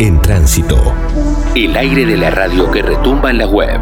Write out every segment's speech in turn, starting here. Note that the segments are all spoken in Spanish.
En tránsito. El aire de la radio que retumba en la web.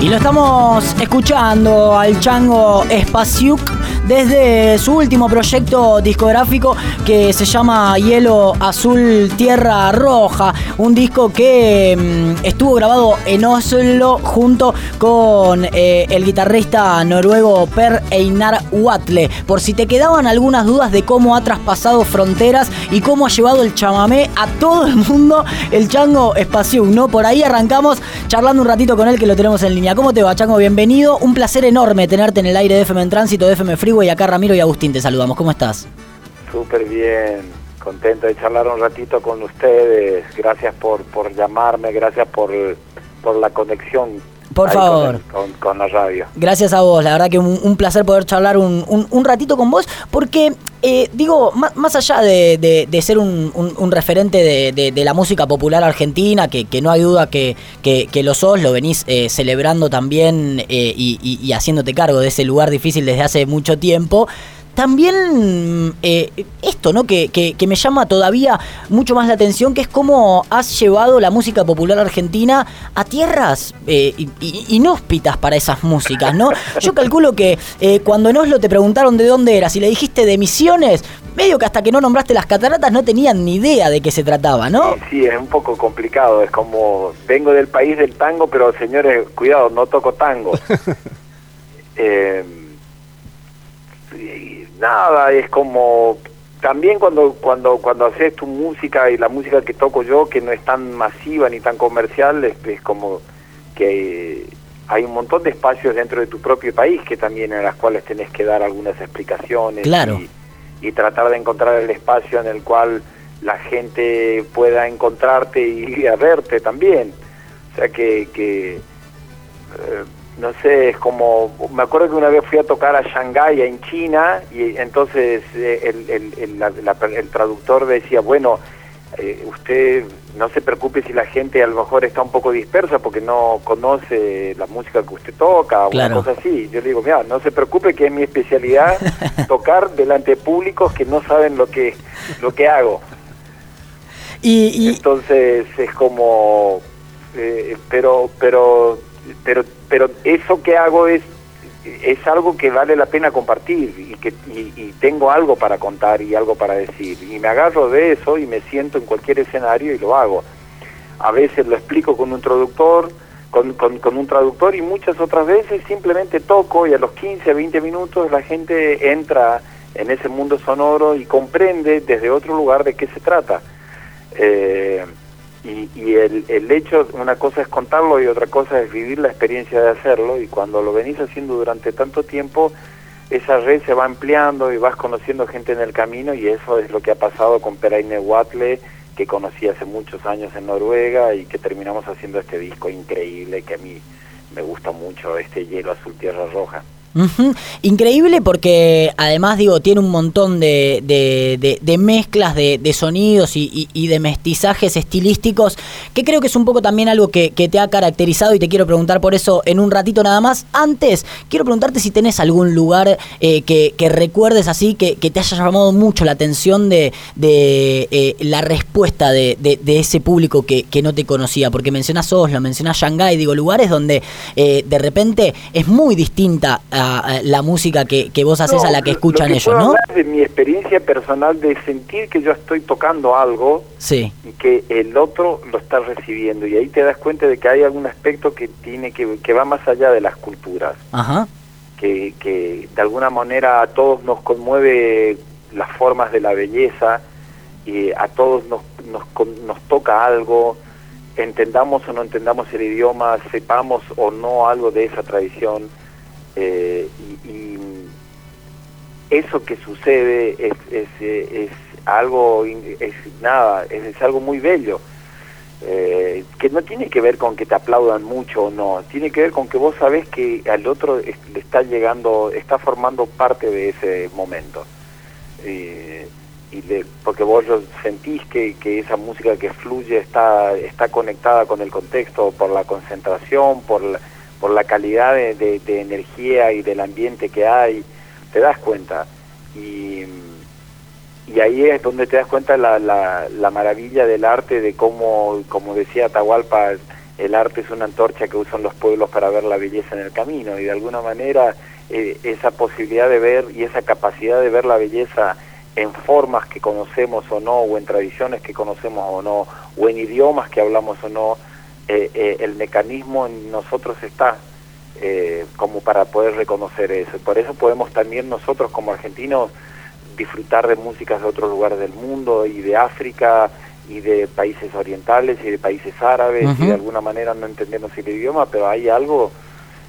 Y lo estamos escuchando al chango Espaciuc desde su último proyecto discográfico que se llama Hielo Azul Tierra Roja, un disco que mm, estuvo grabado en Oslo junto con eh, el guitarrista noruego Per Einar Watle. Por si te quedaban algunas dudas de cómo ha traspasado fronteras y cómo ha llevado el chamamé a todo el mundo, el chango Espaciuc, ¿no? Por ahí arrancamos charlando un ratito con él que lo tenemos en línea. ¿Cómo te va, chango? Bienvenido. Un placer enorme tenerte en el aire de FM en Tránsito, de FM Frigo y acá Ramiro y Agustín te saludamos. ¿Cómo estás? Súper bien, contento de charlar un ratito con ustedes. Gracias por, por llamarme, gracias por, por la conexión por favor. Con, la radio. Gracias a vos, la verdad que un, placer poder charlar un, un, ratito con vos, porque eh, digo, más, allá de, ser un, referente de, la música popular argentina, que, no hay duda que, que, lo sos, lo venís eh, celebrando también eh, y, y haciéndote cargo de ese lugar difícil desde hace mucho tiempo, también eh, esto, ¿no? Que, que, me llama todavía mucho más la atención, que es cómo has llevado la música popular argentina a tierras eh, inhóspitas para esas músicas, ¿no? Yo calculo que eh, cuando en Oslo te preguntaron de dónde eras y le dijiste de Misiones, medio que hasta que no nombraste las cataratas no tenían ni idea de qué se trataba, ¿no? Sí, sí, es un poco complicado, es como, vengo del país del tango, pero señores, cuidado, no toco tango. eh, nada, es como también cuando cuando cuando haces tu música y la música que toco yo que no es tan masiva ni tan comercial es, como que hay un montón de espacios dentro de tu propio país que también en las cuales tenés que dar algunas explicaciones claro. y, tratar de encontrar el espacio en el cual la gente pueda encontrarte y, a verte también o sea que, que eh, no sé, es como, me acuerdo que una vez fui a tocar a Shanghái, en China, y entonces eh, el, el, el, traductor decía, bueno, eh, usted no se preocupe si la gente a lo mejor está un poco dispersa porque no conoce la música que usted toca o una cosa así. Yo le digo, mira, no se preocupe que es mi especialidad tocar delante de públicos que no saben lo que, lo que hago. Y, Entonces es como, eh, pero, pero pero pero eso que hago es es algo que vale la pena compartir y que y, tengo algo para contar y algo para decir. Y me agarro de eso y me siento en cualquier escenario y lo hago. A veces lo explico con un traductor con, con, un traductor y muchas otras veces simplemente toco y a los 15 20 minutos la gente entra en ese mundo sonoro y comprende desde otro lugar de qué se trata. Eh, y, el, el hecho, una cosa es contarlo y otra cosa es vivir la experiencia de hacerlo y cuando lo venís haciendo durante tanto tiempo, esa red se va ampliando y vas conociendo gente en el camino y eso es lo que ha pasado con Peraine Watle, que conocí hace muchos años en Noruega y que terminamos haciendo este disco increíble que a mí me gusta mucho, este hielo azul tierra roja. Increíble porque además digo, tiene un montón de, de, mezclas de, sonidos y, de mestizajes estilísticos que creo que es un poco también algo que, te ha caracterizado y te quiero preguntar por eso en un ratito nada más. Antes, quiero preguntarte si tenés algún lugar eh, que, recuerdes así, que, te haya llamado mucho la atención de, eh, la respuesta de, ese público que, no te conocía, porque mencionás Oslo, mencionás Shanghái, digo, lugares donde eh, de repente es muy distinta a la, música que, vos haces a la que escuchan ellos, ¿no? de mi experiencia personal de sentir que yo estoy tocando algo sí. y que el otro lo está recibiendo y ahí te das cuenta de que hay algún aspecto que tiene que, que va más allá de las culturas. Ajá. Que, que de alguna manera a todos nos conmueve las formas de la belleza y a todos nos, nos, nos toca algo entendamos o no entendamos el idioma, sepamos o no algo de esa tradición, eh, y, eso que sucede es, es, es algo, es nada, es, algo muy bello. Eh, que no tiene que ver con que te aplaudan mucho o no, tiene que ver con que vos sabés que al otro le está llegando, está formando parte de ese momento. Eh, y porque vos sentís que, que esa música que fluye está, está conectada con el contexto, por la concentración, por la, por la calidad de, energía y del ambiente que hay, te das cuenta. Y, y ahí es donde te das cuenta la, la, la maravilla del arte, de cómo, como decía Atahualpa, el arte es una antorcha que usan los pueblos para ver la belleza en el camino y de alguna manera eh, esa posibilidad de ver y esa capacidad de ver la belleza en formas que conocemos o no, o en tradiciones que conocemos o no, o en idiomas que hablamos o no, eh, eh, el mecanismo en nosotros está como para poder reconocer eso. Por eso podemos también nosotros como argentinos disfrutar de músicas de otros lugares del mundo y de África y de países orientales y de países árabes y de alguna manera no entendemos el idioma, pero hay algo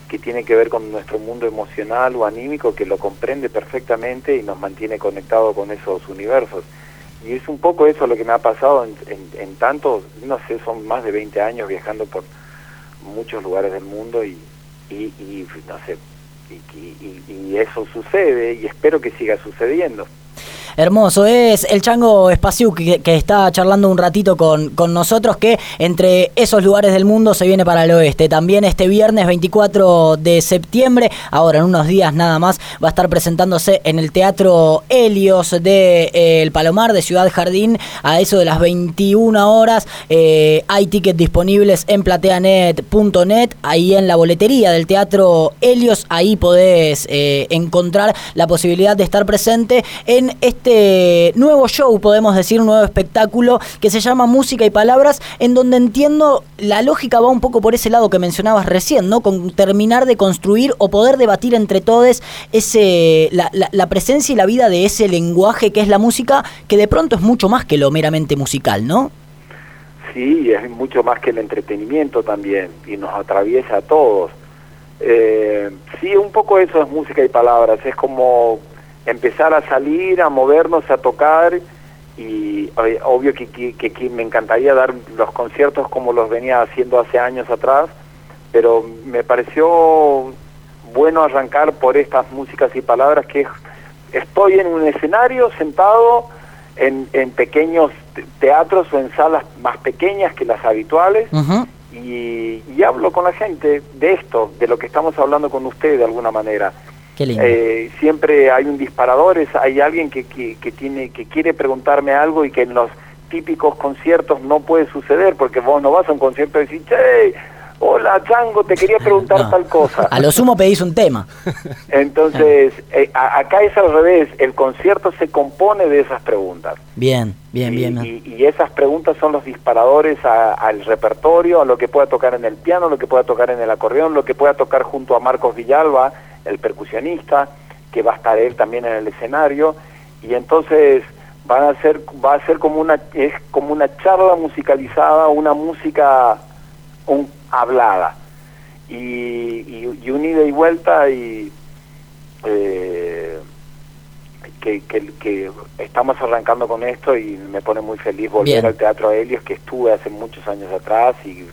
que tiene que ver con nuestro mundo emocional o anímico que lo comprende perfectamente y nos mantiene conectado con esos universos. Y es un poco eso lo que me ha pasado en, en, tanto, no sé, son más de 20 años viajando por muchos lugares del mundo y, y, no sé, y, y eso sucede y espero que siga sucediendo. Hermoso, es el Chango Espaciu que, está charlando un ratito con, con, nosotros, que entre esos lugares del mundo se viene para el oeste. También este viernes 24 de septiembre, ahora en unos días nada más, va a estar presentándose en el Teatro Helios de eh, El Palomar de Ciudad Jardín a eso de las 21 horas. Eh, hay tickets disponibles en plateanet.net, ahí en la boletería del Teatro Helios, ahí podés eh, encontrar la posibilidad de estar presente en este este nuevo show, podemos decir, un nuevo espectáculo que se llama Música y Palabras, en donde entiendo la lógica va un poco por ese lado que mencionabas recién, ¿no? Con terminar de construir o poder debatir entre todos ese, la, la presencia y la vida de ese lenguaje que es la música, que de pronto es mucho más que lo meramente musical, ¿no? Sí, es mucho más que el entretenimiento también, y nos atraviesa a todos. Eh, sí, un poco eso es música y palabras, es como empezar a salir, a movernos, a tocar y obvio que, que, me encantaría dar los conciertos como los venía haciendo hace años atrás, pero me pareció bueno arrancar por estas músicas y palabras que estoy en un escenario sentado en, en pequeños teatros o en salas más pequeñas que las habituales y, y hablo con la gente de esto, de lo que estamos hablando con usted de alguna manera eh, siempre hay un disparador, hay alguien que, que, tiene, que quiere preguntarme algo y que en los típicos conciertos no puede suceder, porque vos no vas a un concierto y decís, che, hola Chango, te quería preguntar tal cosa. A lo sumo pedís un tema. Entonces, eh, acá es al revés, el concierto se compone de esas preguntas. Bien, bien, bien. Y, esas preguntas son los disparadores al repertorio, a lo que pueda tocar en el piano, lo que pueda tocar en el acordeón, lo que pueda tocar junto a Marcos Villalba, el percusionista, que va a estar él también en el escenario, y entonces van a ser, va a ser como una, es como una charla musicalizada, una música un, hablada, y, y, un ida y vuelta y eh, que, que, estamos arrancando con esto y me pone muy feliz volver al Teatro Helios que estuve hace muchos años atrás y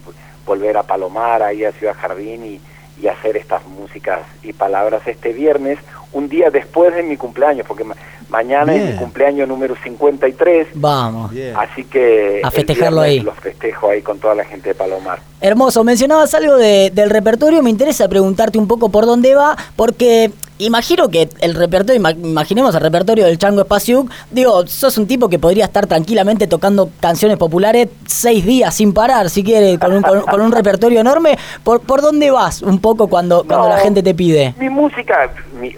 volver a Palomar, ahí a Ciudad Jardín y, y hacer estas músicas y palabras este viernes, un día después de mi cumpleaños, porque mañana es mi cumpleaños número 53. Vamos. Así que a festejarlo ahí. Los festejo ahí con toda la gente de Palomar. Hermoso, mencionabas algo del repertorio, me interesa preguntarte un poco por dónde va, porque imagino que el repertorio, imaginemos el repertorio del Chango Espaciuc, digo, sos un tipo que podría estar tranquilamente tocando canciones populares seis días sin parar, si quiere, con un, con, un repertorio enorme. ¿Por, ¿Por dónde vas un poco cuando, cuando la gente te pide? Mi música,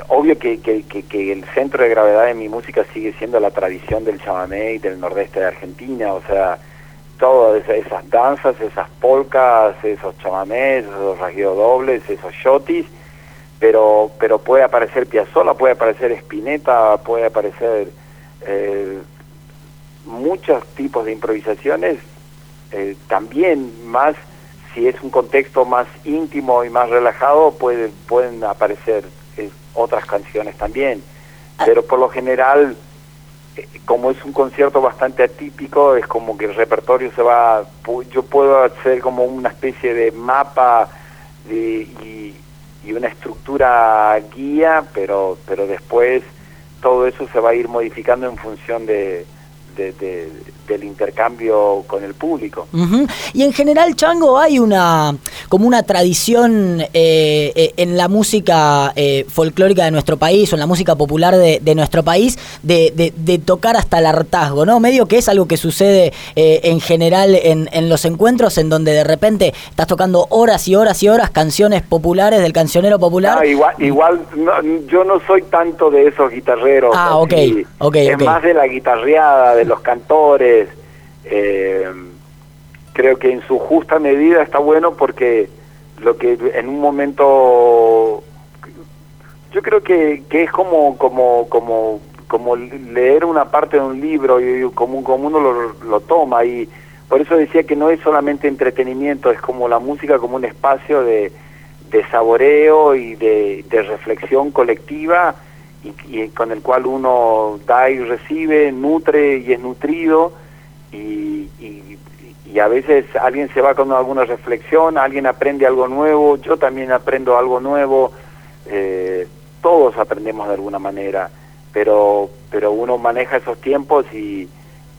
obvio que, que, que, el centro de gravedad de mi música sigue siendo la tradición del chamamé y del nordeste de Argentina, o sea, todas esas danzas, esas polcas, esos chamamés, esos rasgueos dobles, esos shotis, pero pero puede aparecer Piazzolla, puede aparecer Spinetta, puede aparecer eh, muchos tipos de improvisaciones, eh, también más si es un contexto más íntimo y más relajado puede, pueden aparecer eh, otras canciones también, ah. pero por lo general como es un concierto bastante atípico, es como que el repertorio se va, yo puedo hacer como una especie de mapa y, una estructura guía, pero, pero después todo eso se va a ir modificando en función de, del intercambio con el público. Y en general, Chango, hay una como una tradición eh, eh, en la música eh, folclórica de nuestro país o en la música popular de, nuestro país de, tocar hasta el hartazgo, ¿no? Medio que es algo que sucede en general en, en, los encuentros en donde de repente estás tocando horas y horas y horas canciones populares del cancionero popular. igual, igual yo no soy tanto de esos guitarreros. Ah, ok, ok. Es más de la guitarreada, de los cantores. Eh, creo que en su justa medida está bueno porque lo que en un momento yo creo que, es como como como como leer una parte de un libro y como, como uno lo, lo toma y por eso decía que no es solamente entretenimiento es como la música como un espacio de, de saboreo y de reflexión colectiva y, con el cual uno da y recibe, nutre y es nutrido y, y, a veces alguien se va con alguna reflexión, alguien aprende algo nuevo, yo también aprendo algo nuevo, eh, todos aprendemos de alguna manera, pero, pero uno maneja esos tiempos y,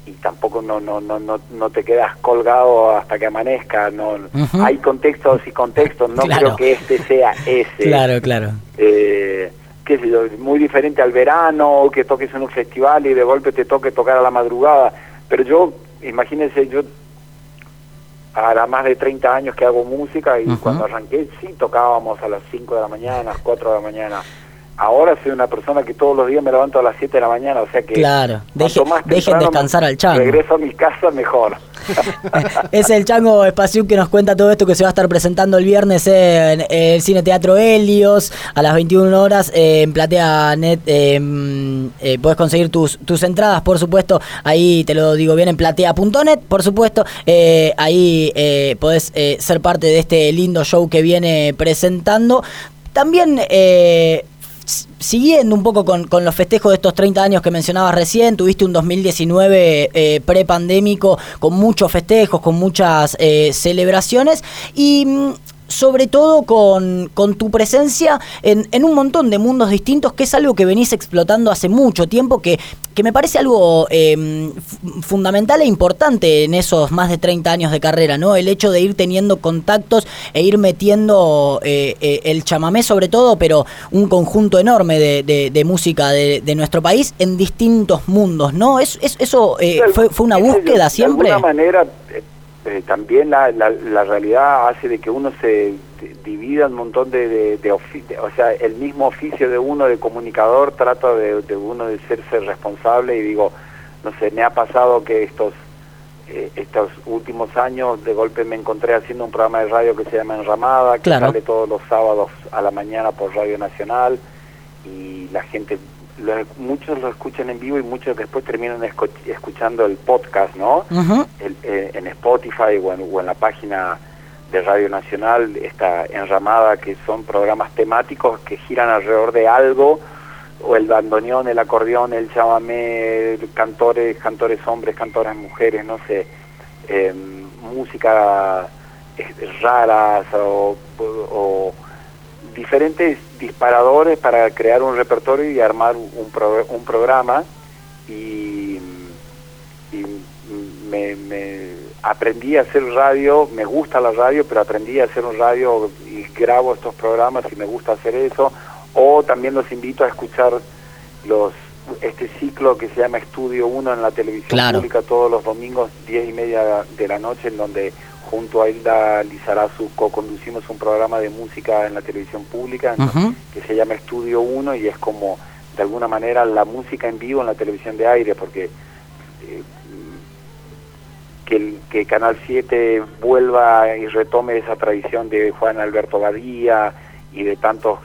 y tampoco no, no, no, no, no te quedas colgado hasta que amanezca, no hay contextos y contextos, no creo que este sea ese. Claro, claro. Eh, qué sé yo, muy diferente al verano, que toques en un festival y de golpe te toque tocar a la madrugada. Pero yo, imagínense, yo ahora más de 30 años que hago música y cuando arranqué sí tocábamos a las 5 de la mañana, a las 4 de la mañana. Ahora soy una persona que todos los días me levanto a las 7 de la mañana, o sea que... Claro, dejen descansar al chango. Regreso a mi casa mejor. es el chango Espacio que nos cuenta todo esto que se va a estar presentando el viernes en el Cine Teatro Helios a las 21 horas en Platea Net. Em, eh, puedes conseguir tus, tus entradas, por supuesto. Ahí te lo digo bien en platea.net, por supuesto. Eh, ahí eh, podés eh, ser parte de este lindo show que viene presentando. También eh, siguiendo un poco con, los festejos de estos 30 años que mencionabas recién, tuviste un 2019 eh, prepandémico con muchos festejos, con muchas eh, celebraciones. Y mm, sobre todo con, tu presencia en, en, un montón de mundos distintos, que es algo que venís explotando hace mucho tiempo, que, que me parece algo em, fundamental e importante en esos más de 30 años de carrera, ¿no? El hecho de ir teniendo contactos e ir metiendo eh, eh, el chamamé sobre todo, pero un conjunto enorme de, de, música de, de, nuestro país en distintos mundos, ¿no? ¿Es, eso eh, fue, fue una búsqueda siempre? De alguna manera eh, también la, la, realidad hace de que uno se divida un montón de, de, o sea, el mismo oficio de uno de comunicador trata de, uno de serse responsable y digo, no sé, me ha pasado que estos eh, estos últimos años de golpe me encontré haciendo un programa de radio que se llama Enramada, que sale todos los sábados a la mañana por Radio Nacional y la gente muchos lo escuchan en vivo y muchos después terminan escuchando el podcast, ¿no? Eh, en Spotify o en, la página de Radio Nacional está enramada que son programas temáticos que giran alrededor de algo o el bandoneón, el acordeón, el chamamé, cantores, cantores hombres, cantoras mujeres, no sé, em, música raras o, o diferentes disparadores para crear un repertorio y armar un, un programa. Y, me, aprendí a hacer radio, me gusta la radio, pero aprendí a hacer un radio y grabo estos programas y me gusta hacer eso, o también los invito a escuchar los este ciclo que se llama Estudio 1 en la televisión pública todos los domingos, 10 y media de la noche, en donde junto a Hilda Lizarazu co-conducimos un programa de música en la televisión pública que se llama Estudio 1 y es como de alguna manera la música en vivo en la televisión de aire porque eh, que, que Canal 7 vuelva y retome esa tradición de Juan Alberto Badía y de tantos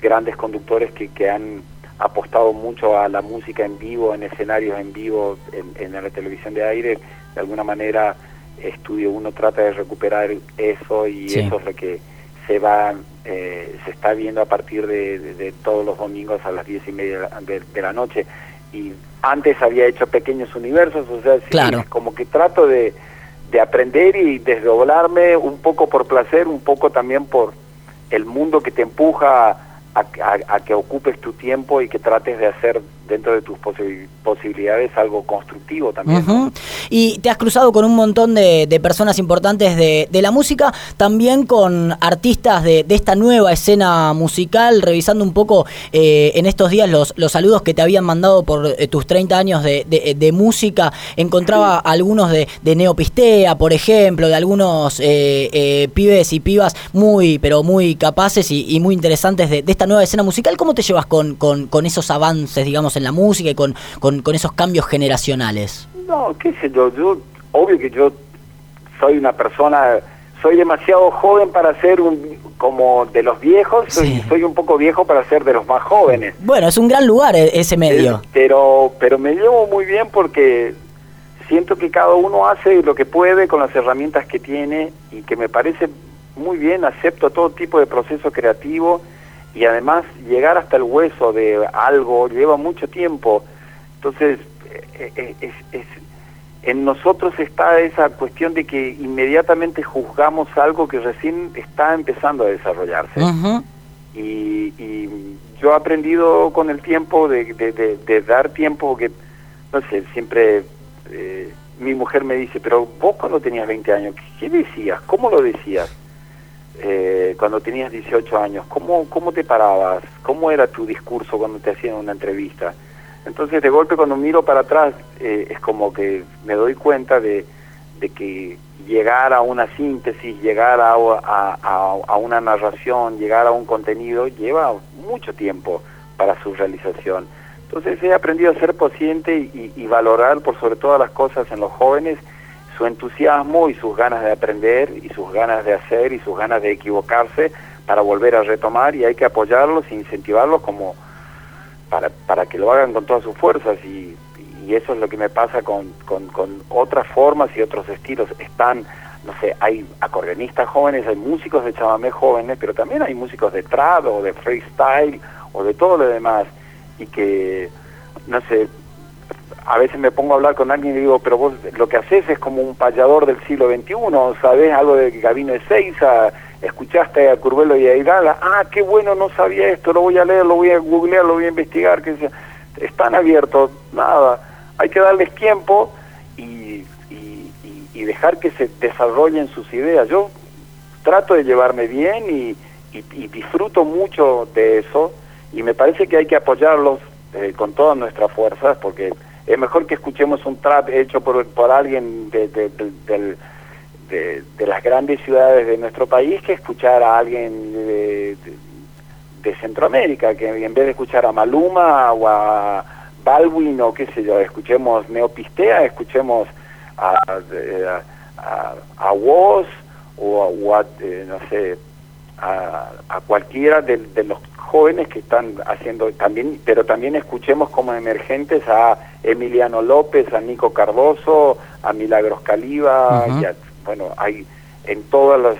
grandes conductores que, que han apostado mucho a la música en vivo, en escenarios en vivo en, en la televisión de aire, de alguna manera estudio uno trata de recuperar eso y eso es lo que se va eh, se está viendo a partir de, todos los domingos a las diez y media de, la noche. Y antes había hecho pequeños universos o sea como que trato de, de aprender y desdoblarme un poco por placer un poco también por el mundo que te empuja a, a, que ocupes tu tiempo y que trates de hacer dentro de tus posibilidades algo constructivo también. Y te has cruzado con un montón de, personas importantes de, la música, también con artistas de, esta nueva escena musical, revisando un poco eh, en estos días los, los saludos que te habían mandado por eh, tus 30 años de, música. Encontraba algunos de, Neopistea, por ejemplo, de algunos eh, pibes y pibas muy, pero muy capaces y, muy interesantes de, esta nueva escena musical. ¿Cómo te llevas con, con esos avances, digamos, en la música y con, con, esos cambios generacionales? No, qué sé yo, yo, obvio que yo soy una persona, soy demasiado joven para ser un, como de los viejos, soy, un poco viejo para ser de los más jóvenes. Bueno, es un gran lugar e, ese medio. pero, pero me llevo muy bien porque siento que cada uno hace lo que puede con las herramientas que tiene y que me parece muy bien, acepto todo tipo de proceso creativo y además llegar hasta el hueso de algo lleva mucho tiempo. Entonces, eh, eh, es, en nosotros está esa cuestión de que inmediatamente juzgamos algo que recién está empezando a desarrollarse. y, yo he aprendido con el tiempo de, dar tiempo, que, no sé, siempre eh, mi mujer me dice, pero vos cuando tenías 20 años, ¿qué decías? ¿Cómo lo decías? Eh, cuando tenías 18 años? ¿Cómo, ¿Cómo te parabas? ¿Cómo era tu discurso cuando te hacían una entrevista? Entonces, de golpe, cuando miro para atrás, eh, es como que me doy cuenta de, de, que llegar a una síntesis, llegar a, a, una narración, llegar a un contenido, lleva mucho tiempo para su realización. Entonces, he aprendido a ser paciente y, y valorar, por sobre todas las cosas, en los jóvenes, su entusiasmo y sus ganas de aprender y sus ganas de hacer y sus ganas de equivocarse para volver a retomar y hay que apoyarlos e incentivarlos como para, para que lo hagan con todas sus fuerzas y, y eso es lo que me pasa con, con, otras formas y otros estilos. Están, no sé, hay acordeonistas jóvenes, hay músicos de chamamé jóvenes, pero también hay músicos de trad o de freestyle o de todo lo demás y que, no sé, a veces me pongo a hablar con alguien y digo, pero vos lo que haces es como un payador del siglo XXI, ¿sabés algo de Gabino de Seiza? ¿Escuchaste a Curvelo y a Hidala? Ah, qué bueno, no sabía esto, lo voy a leer, lo voy a googlear, lo voy a investigar. que Están abiertos, nada, hay que darles tiempo y, y, dejar que se desarrollen sus ideas. Yo trato de llevarme bien y, disfruto mucho de eso y me parece que hay que apoyarlos eh, con todas nuestras fuerzas porque es mejor que escuchemos un trap hecho por, por alguien de, de, las grandes ciudades de nuestro país que escuchar a alguien de, Centroamérica, que en vez de escuchar a Maluma o a Baldwin o qué sé yo, escuchemos Neopistea, escuchemos a, a, a, Woz o, a, eh, no sé, a, a cualquiera de, de los jóvenes que están haciendo también, pero también escuchemos como emergentes a Emiliano López, a Nico Cardoso, a Milagros Caliba, bueno, hay en todos los,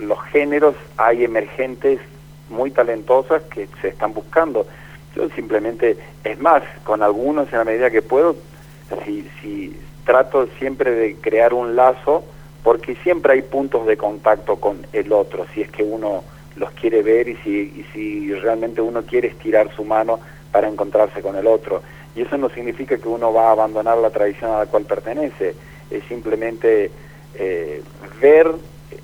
los géneros hay emergentes muy talentosas que se están buscando. Yo simplemente, es más, con algunos en la medida que puedo, si, si trato siempre de crear un lazo, porque siempre hay puntos de contacto con el otro, si es que uno los quiere ver y si, y si realmente uno quiere estirar su mano para encontrarse con el otro. Y eso no significa que uno va a abandonar la tradición a la cual pertenece, es simplemente eh, ver,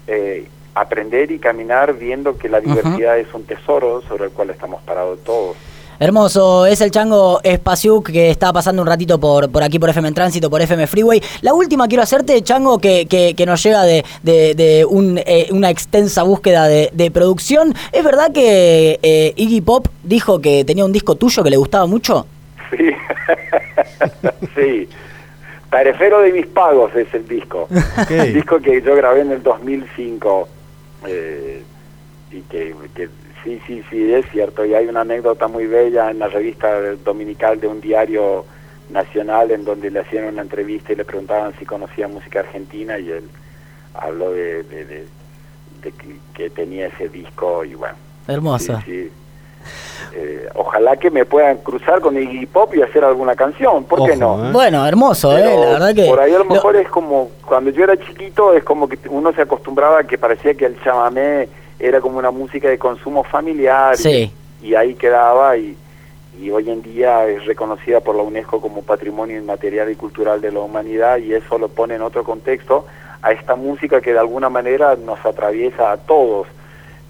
eh, aprender y caminar viendo que la diversidad es un tesoro sobre el cual estamos parados todos. Hermoso, es el chango Espaciuc que está pasando un ratito por, por aquí por FM en Tránsito, por FM Freeway. La última quiero hacerte, chango, que, que, nos llega de, de, un, eh, una extensa búsqueda de, producción. ¿Es verdad que eh, Iggy Pop dijo que tenía un disco tuyo que le gustaba mucho? Sí, sí. Perefero de mis pagos es el disco. El disco que yo grabé en el 2005 eh, y que, que Sí, sí, sí, es cierto. Y hay una anécdota muy bella en la revista dominical de un diario nacional en donde le hacían una entrevista y le preguntaban si conocía música argentina y él habló de, de, que, tenía ese disco y bueno. Hermoso. Sí, eh, ojalá que me puedan cruzar con Iggy Pop y hacer alguna canción, ¿por qué no? ¿eh? Bueno, hermoso, eh, la verdad que... Por ahí a lo mejor es como, cuando yo era chiquito, es como que uno se acostumbraba a que parecía que el chamamé era como una música de consumo familiar y, ahí quedaba y, y hoy en día es reconocida por la UNESCO como Patrimonio Inmaterial y Cultural de la Humanidad y eso lo pone en otro contexto a esta música que de alguna manera nos atraviesa a todos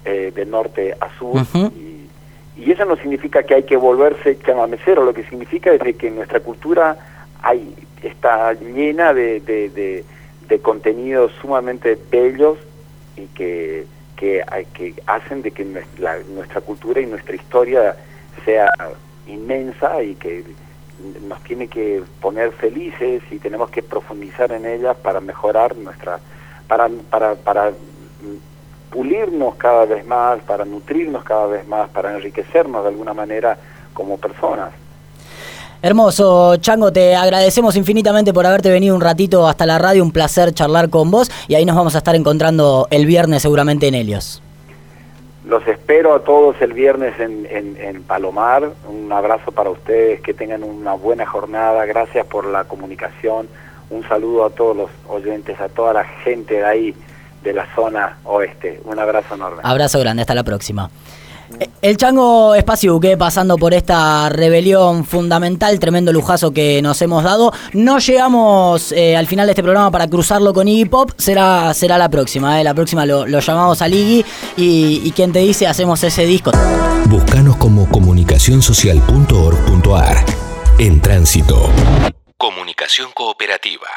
eh, de norte a sur y, eso no significa que hay que volverse chamamecero, lo que significa es que nuestra cultura hay, está llena de, de, contenidos sumamente bellos y que, que, que hacen de que nuestra cultura y nuestra historia sea inmensa y que nos tiene que poner felices y tenemos que profundizar en ellas para mejorar nuestra para para para pulirnos cada vez más, para nutrirnos cada vez más, para enriquecernos de alguna manera como personas. Hermoso, Chango, te agradecemos infinitamente por haberte venido un ratito hasta la radio, un placer charlar con vos y ahí nos vamos a estar encontrando el viernes seguramente en Helios. Los espero a todos el viernes en, en, Palomar. Un abrazo para ustedes, que tengan una buena jornada. Gracias por la comunicación. Un saludo a todos los oyentes, a toda la gente de ahí, de la zona oeste. Un abrazo enorme. Abrazo grande, hasta la próxima. El Chango Espacio que pasando por esta rebelión fundamental, tremendo lujazo que nos hemos dado. No llegamos eh, al final de este programa para cruzarlo con Iggy Pop, será, será la próxima. Eh. La próxima lo, llamamos a Iggy y, y quien te dice hacemos ese disco. Búscanos como comunicacionsocial.org.ar. En tránsito. Comunicación cooperativa.